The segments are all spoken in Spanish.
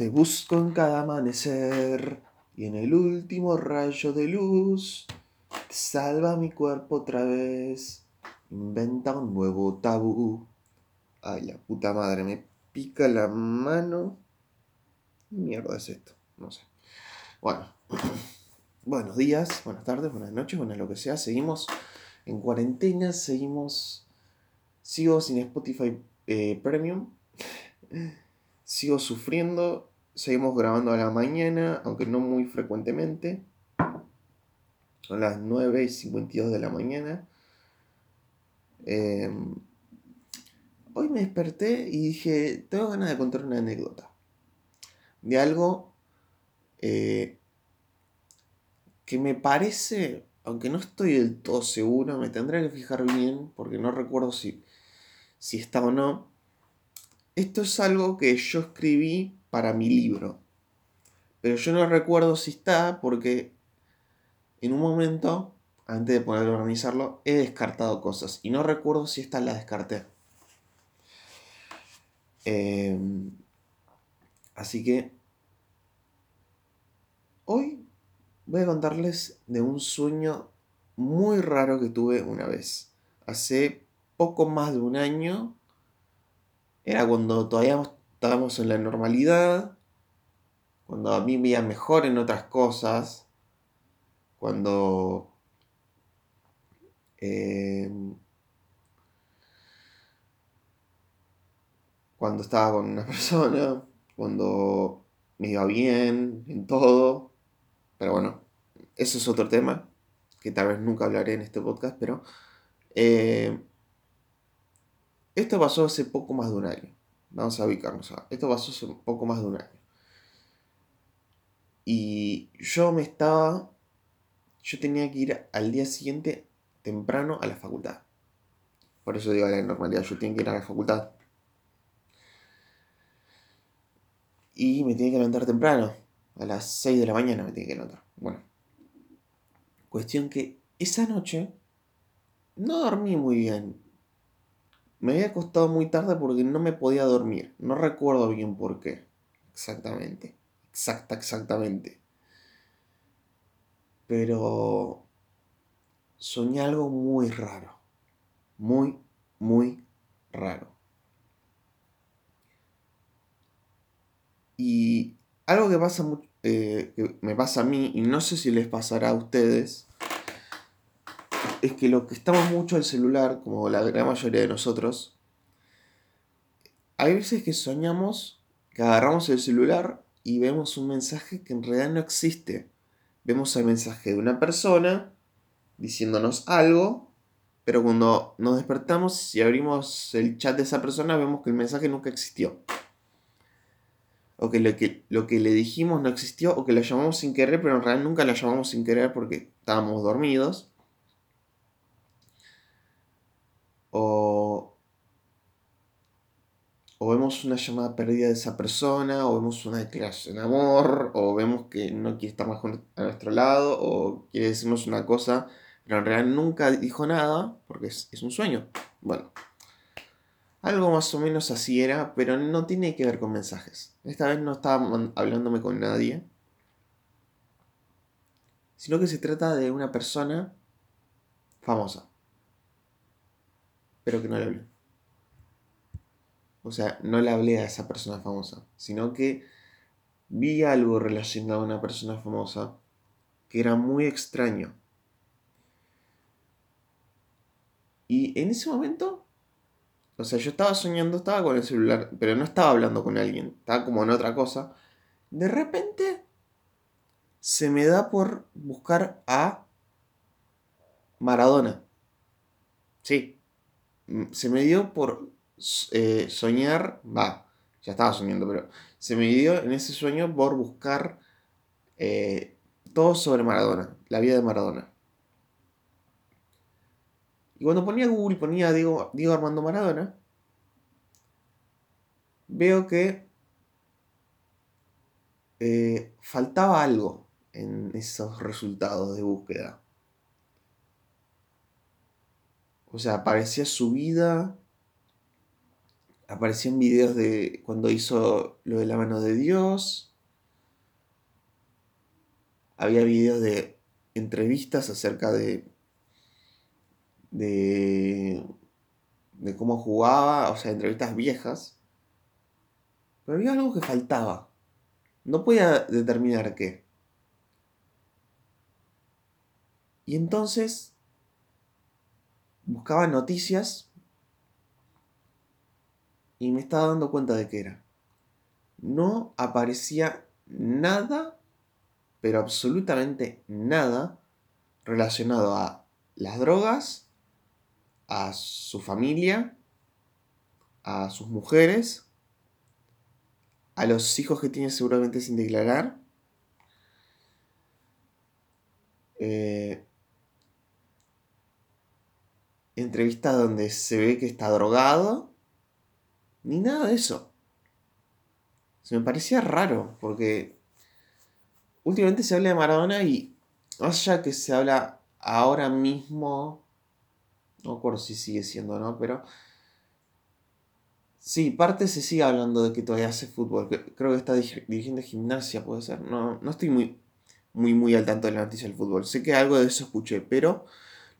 Te busco en cada amanecer y en el último rayo de luz salva mi cuerpo otra vez. Inventa un nuevo tabú. Ay, la puta madre, me pica la mano. ¿Qué mierda es esto? No sé. Bueno, buenos días, buenas tardes, buenas noches, buenas lo que sea. Seguimos en cuarentena, seguimos. Sigo sin Spotify eh, Premium. Sigo sufriendo. Seguimos grabando a la mañana, aunque no muy frecuentemente. Son las 9 y 52 de la mañana. Em, hoy me desperté y dije, tengo ganas de contar una anécdota. De algo eh, que me parece, aunque no estoy del todo seguro, me tendré que fijar bien porque no recuerdo si, si está o no. Esto es algo que yo escribí para mi libro. Pero yo no recuerdo si está porque en un momento, antes de poder organizarlo, he descartado cosas. Y no recuerdo si esta la descarté. Em, así que hoy voy a contarles de un sueño muy raro que tuve una vez. Hace poco más de un año. Era cuando todavía estábamos en la normalidad. Cuando a mí me iba mejor en otras cosas. Cuando... Em, cuando estaba con una persona. Cuando me iba bien en todo. Pero bueno, eso es otro tema que tal vez nunca hablaré en este podcast, pero eh, esto pasó hace poco más de un año. Vamos a ubicarnos. Esto pasó hace poco más de un año. Y yo me estaba... Yo tenía que ir al día siguiente temprano a la facultad. Por eso digo la normalidad, yo tenía que ir a la facultad. Y me tenía que levantar temprano. A las 6 de la mañana me tenía que levantar. Bueno. Cuestión que esa noche no dormí muy bien. Me había acostado muy tarde porque no me podía dormir. No recuerdo bien por qué. Exactamente. Exacta, exactamente. Pero soñé algo muy raro. Muy, muy raro. Y algo que pasa eh, que me pasa a mí, y no sé si les pasará a ustedes, es que lo que estamos mucho el celular, como la gran mayoría de nosotros, hay veces que soñamos que agarramos el celular y vemos un mensaje que en realidad no existe. Vemos el mensaje de una persona diciéndonos algo, pero cuando nos despertamos y abrimos el chat de esa persona vemos que el mensaje nunca existió. O que lo que, lo que le dijimos no existió, o que lo llamamos sin querer, pero en realidad nunca lo llamamos sin querer porque estábamos dormidos. O, o vemos una llamada perdida de esa persona, o vemos una declaración de amor, o vemos que no quiere estar más a nuestro lado, o quiere decirnos una cosa, pero en realidad nunca dijo nada, porque es, es un sueño. Bueno, algo más o menos así era, pero no tiene que ver con mensajes. Esta vez no estaba hablándome con nadie, sino que se trata de una persona famosa que no le hablé. O sea, no le hablé a esa persona famosa, sino que vi algo relacionado a una persona famosa que era muy extraño. Y en ese momento, o sea, yo estaba soñando, estaba con el celular, pero no estaba hablando con alguien, estaba como en otra cosa. De repente, se me da por buscar a Maradona. Sí, se me dio por eh, soñar, va, ya estaba soñando, pero se me dio en ese sueño por buscar eh, todo sobre Maradona, la vida de Maradona. Y cuando ponía Google, ponía Diego, Diego Armando Maradona, veo que eh, faltaba algo en esos resultados de búsqueda. O sea, aparecía su vida, aparecían videos de cuando hizo lo de la mano de Dios. Había videos de entrevistas acerca de de de cómo jugaba, o sea, entrevistas viejas. Pero había algo que faltaba. No podía determinar qué. Y entonces buscaba noticias y me estaba dando cuenta de que era. No aparecía nada, pero absolutamente nada relacionado a las drogas, a su familia, a sus mujeres, a los hijos que tiene seguramente sin declarar. Eh, entrevistas donde se ve que está drogado ni nada de eso. Se me parecía raro, porque últimamente se habla de Maradona y más allá que se habla ahora mismo, no recuerdo si sigue siendo o no, pero sí, parte se sigue hablando de que todavía hace fútbol. Creo que está dirigiendo gimnasia, puede ser. No, no estoy muy, muy, muy al tanto de la noticia del fútbol. Sé que algo de eso escuché, pero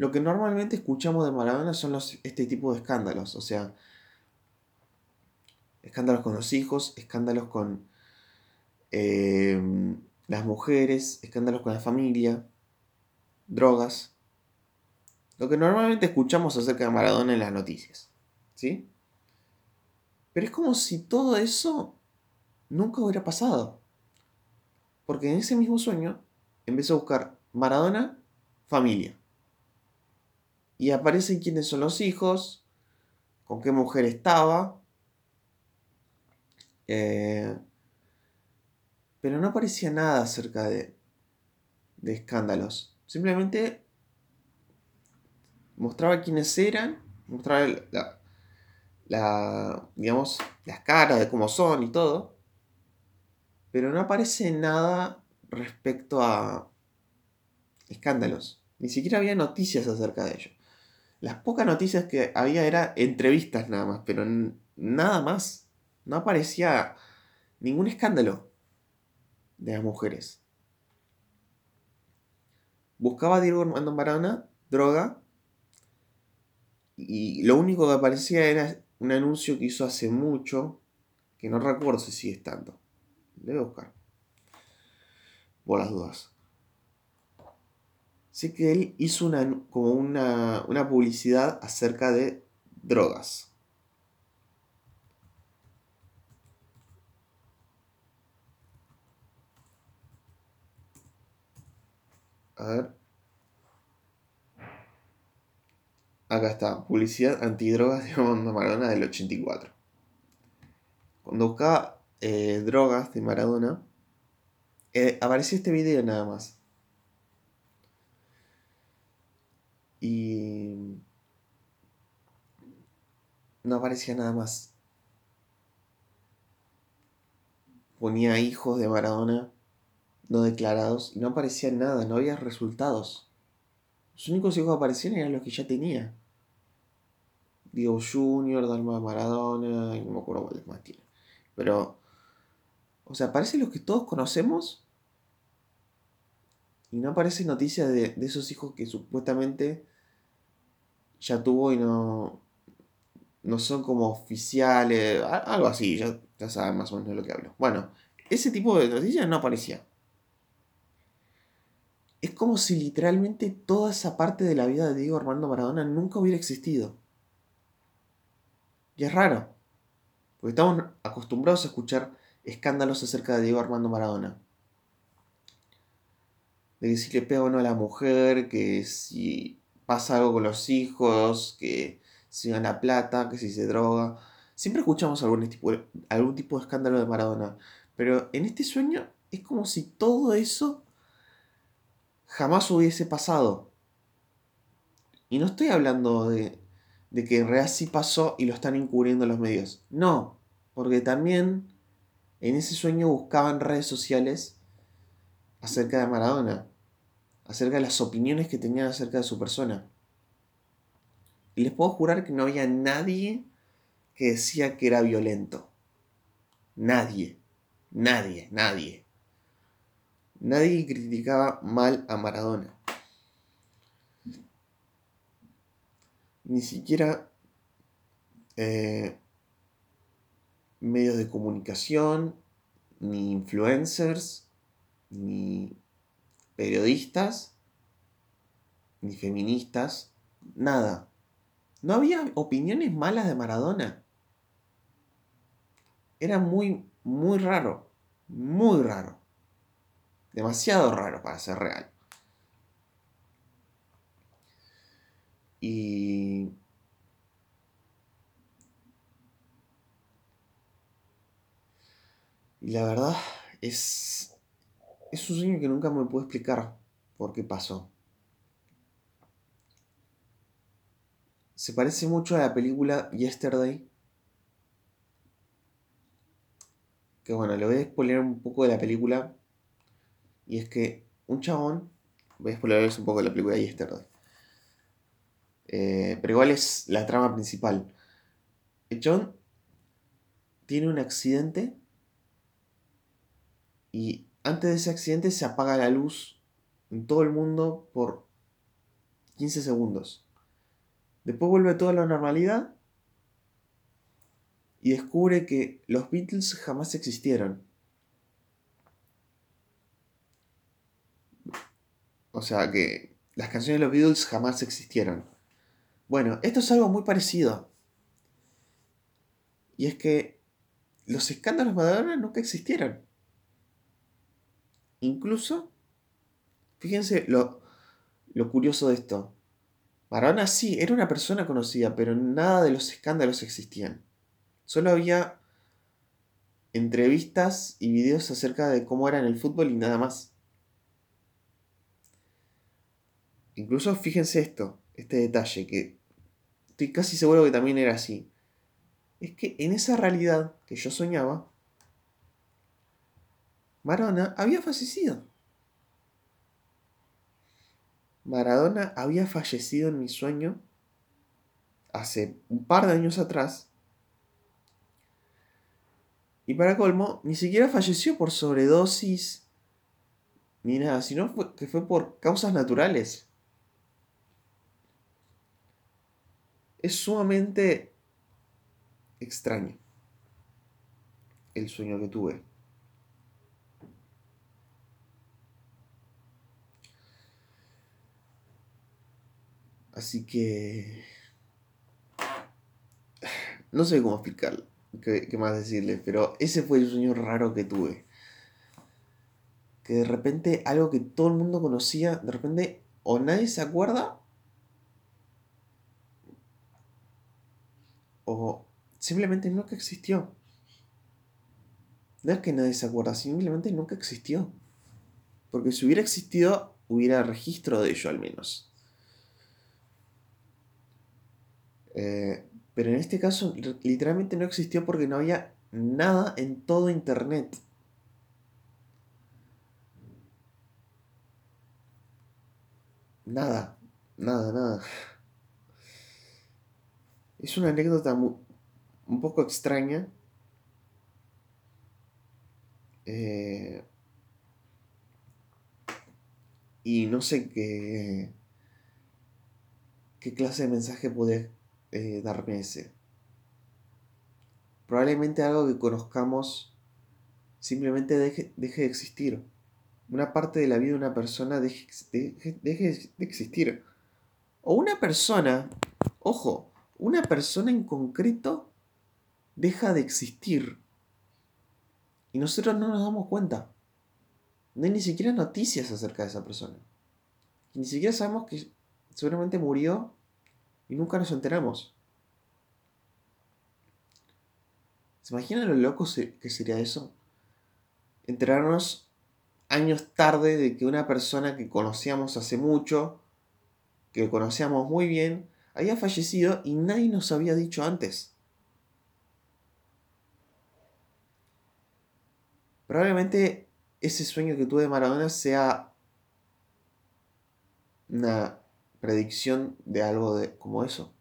lo que normalmente escuchamos de Maradona son este tipo de escándalos. O sea, escándalos con los hijos, escándalos con em, las mujeres, escándalos con la familia, drogas. Lo que normalmente escuchamos acerca de Maradona en las noticias. ¿Sí? Pero es como si todo eso nunca hubiera pasado. Porque en ese mismo sueño empezó a buscar Maradona, familia. Y aparecen quiénes son los hijos, con qué mujer estaba, eh, pero no aparecía nada acerca de, de escándalos. Simplemente mostraba quiénes eran, mostraba la, digamos, las caras de cómo son y todo. Pero no aparece nada respecto a escándalos. Ni siquiera había noticias acerca de ello. Las pocas noticias que había eran entrevistas nada más, pero nada más no aparecía ningún escándalo de las mujeres. Buscaba a Diego Armando Maradona, droga, y lo único que aparecía era un anuncio que hizo hace mucho, que no recuerdo si sigue estando. A buscar. Por las dudas. Sé que él hizo una, como una, una publicidad acerca de drogas. A ver. Acá está, publicidad antidrogas de Maradona del 84. Cuando buscaba eh, drogas de Maradona, eh, apareció este video nada más. Y no aparecía nada más. Ponía hijos de Maradona no declarados y no aparecía nada, no había resultados. Los únicos hijos que aparecían eran los que ya tenía. Diego Junior, Dalma Maradona, y no me acuerdo cuáles más tiene. Pero, o sea, aparecen los que todos conocemos y no aparece noticia de, esos hijos que supuestamente ya tuvo y no, no son como oficiales, algo así, ya, ya saben más o menos de lo que hablo. Bueno, ese tipo de noticias no aparecía es como si literalmente toda esa parte de la vida de Diego Armando Maradona nunca hubiera existido. Y es raro, porque estamos acostumbrados a escuchar escándalos acerca de Diego Armando Maradona. De que si le pega o no a la mujer, que si pasa algo con los hijos, que si gana plata, que si se droga. Siempre escuchamos algún tipo, algún tipo de escándalo de Maradona. Pero en este sueño es como si todo eso jamás hubiese pasado. Y no estoy hablando de, que en realidad sí pasó y lo están encubriendo los medios. No, porque también en ese sueño buscaban redes sociales acerca de Maradona, acerca de las opiniones que tenían acerca de su persona. Y les puedo jurar que no había nadie que decía que era violento. Nadie, nadie, nadie. Nadie criticaba mal a Maradona. Ni siquiera eh, medios de comunicación, ni influencers, ni periodistas, ni feministas, nada. No había opiniones malas de Maradona. Era muy, muy raro. Muy raro. Demasiado raro para ser real. Y... Y la verdad es... Es un sueño que nunca me puedo explicar por qué pasó. Se parece mucho a la película Yesterday. Que bueno, le voy a exponer un poco de la película. Y es que un chabón. Voy a exponerles un poco de la película Yesterday. Eh, pero igual es la trama principal. John tiene un accidente. Y antes de ese accidente se apaga la luz en todo el mundo por 15 segundos. Después vuelve toda la normalidad y descubre que los Beatles jamás existieron. O sea que las canciones de los Beatles jamás existieron. Bueno, esto es algo muy parecido. Y es que los escándalos Madonna nunca existieron. Incluso, fíjense lo, lo curioso de esto. Maradona sí, era una persona conocida, pero nada de los escándalos existían. Solo había entrevistas y videos acerca de cómo era en el fútbol y nada más. Incluso fíjense esto, este detalle, que estoy casi seguro que también era así. Es que en esa realidad que yo soñaba, Maradona había fallecido. Maradona había fallecido en mi sueño hace un par de años atrás. Y para colmo, ni siquiera falleció por sobredosis ni nada, sino que fue por causas naturales. Es sumamente extraño el sueño que tuve. Así que... No sé cómo explicar qué, qué más decirle, pero ese fue el sueño raro que tuve. Que de repente algo que todo el mundo conocía, de repente o nadie se acuerda o simplemente nunca existió. No es que nadie se acuerda, simplemente nunca existió. Porque si hubiera existido, hubiera registro de ello al menos. Eh, pero en este caso literalmente no existió porque no había nada en todo Internet. Nada, nada, nada. Es una anécdota un poco extraña. Eh, y no sé qué, qué clase de mensaje puede eh, darme ese. Probablemente algo que conozcamos simplemente deje, deje, de existir. Una parte de la vida de una persona deje, deje, de existir. O una persona, ojo, una persona en concreto deja de existir. Y nosotros no nos damos cuenta. No hay ni siquiera noticias acerca de esa persona. Ni siquiera sabemos que seguramente murió y nunca nos enteramos. ¿Se imaginan lo loco que sería eso? Enterarnos años tarde de que una persona que conocíamos hace mucho, que conocíamos muy bien, había fallecido y nadie nos había dicho antes. Probablemente ese sueño que tuve de Maradona sea una predicción de algo de, como eso.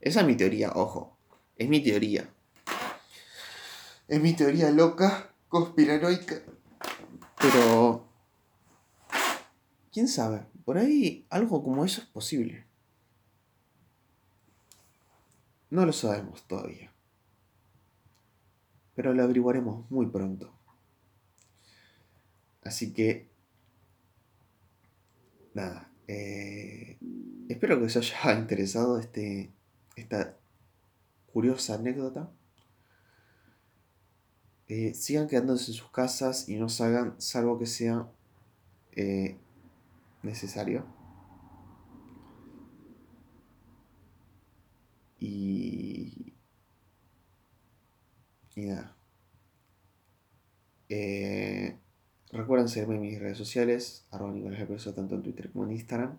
Esa es mi teoría, ojo. Es mi teoría. Es mi teoría loca, conspiranoica. Pero... ¿Quién sabe? Por ahí algo como eso es posible. No lo sabemos todavía. Pero lo averiguaremos muy pronto. Así que... Nada. Eh, espero que os haya interesado este, esta curiosa anécdota. Eh, sigan quedándose en sus casas y no salgan salvo que sea eh, necesario. Y. Y nada. Recuerden seguirme en mis redes sociales, arroba Nicolás tanto en Twitter como en Instagram.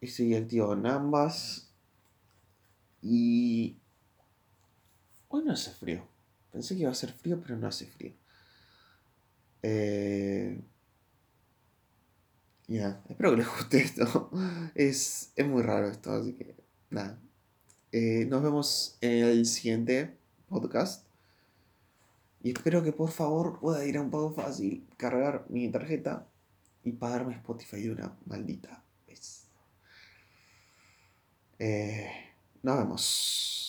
Estoy activo en ambas. Y. Hoy no hace frío. Pensé que iba a hacer frío, pero no hace frío. Eh. Ya, espero que les guste esto. Es, es muy raro esto, así que nada. Eh, nos vemos en el siguiente podcast. Y espero que por favor pueda ir a un pago fácil, cargar mi tarjeta y pagarme Spotify de una maldita vez. Eh, nos vemos.